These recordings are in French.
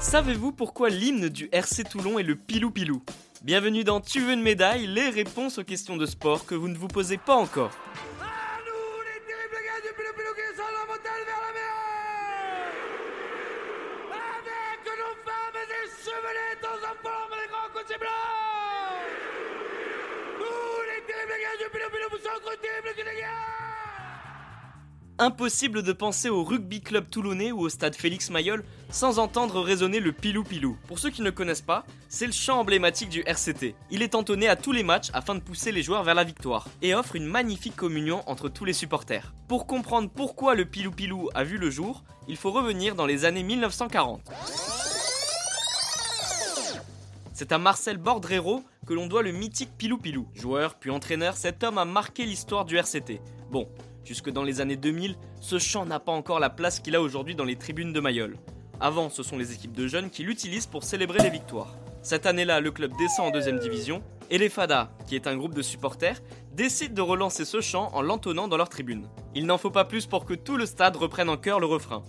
Savez-vous pourquoi l'hymne du RC Toulon est le Pilou Pilou? Bienvenue dans Tu veux une médaille Les réponses aux questions de sport que vous ne vous posez pas encore. Impossible de penser au rugby club toulonnais ou au stade Félix Mayol sans entendre résonner le pilou pilou. Pour ceux qui ne connaissent pas, c'est le chant emblématique du RCT. Il est entonné à tous les matchs afin de pousser les joueurs vers la victoire et offre une magnifique communion entre tous les supporters. Pour comprendre pourquoi le pilou pilou a vu le jour, il faut revenir dans les années 1940. C'est à Marcel Bordrero que l'on doit le mythique Pilou Pilou. Joueur puis entraîneur, cet homme a marqué l'histoire du RCT. Bon, Jusque dans les années 2000, ce chant n'a pas encore la place qu'il a aujourd'hui dans les tribunes de Mayol. Avant, ce sont les équipes de jeunes qui l'utilisent pour célébrer les victoires. Cette année-là, le club descend en deuxième division et les Fada, qui est un groupe de supporters, décident de relancer ce chant en l'entonnant dans leurs tribunes. Il n'en faut pas plus pour que tout le stade reprenne en chœur le refrain.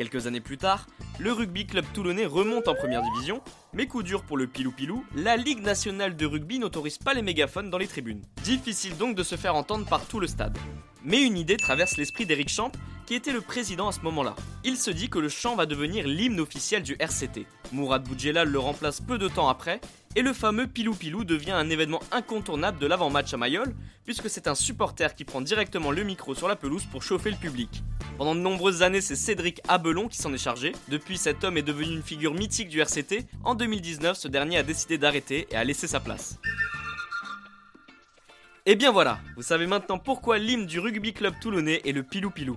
Quelques années plus tard, le rugby club toulonnais remonte en première division, mais coup dur pour le Pilou Pilou, la Ligue nationale de rugby n'autorise pas les mégaphones dans les tribunes. Difficile donc de se faire entendre par tout le stade. Mais une idée traverse l'esprit d'Eric Champ, qui était le président à ce moment-là. Il se dit que le chant va devenir l'hymne officiel du RCT. Mourad Boudjelal le remplace peu de temps après, et le fameux Pilou Pilou devient un événement incontournable de l'avant-match à Mayol, puisque c'est un supporter qui prend directement le micro sur la pelouse pour chauffer le public. Pendant de nombreuses années, c'est Cédric Abelon qui s'en est chargé. Depuis, cet homme est devenu une figure mythique du RCT. En 2019, ce dernier a décidé d'arrêter et a laissé sa place. Et bien voilà, vous savez maintenant pourquoi l'hymne du rugby club toulonnais est le Pilou Pilou.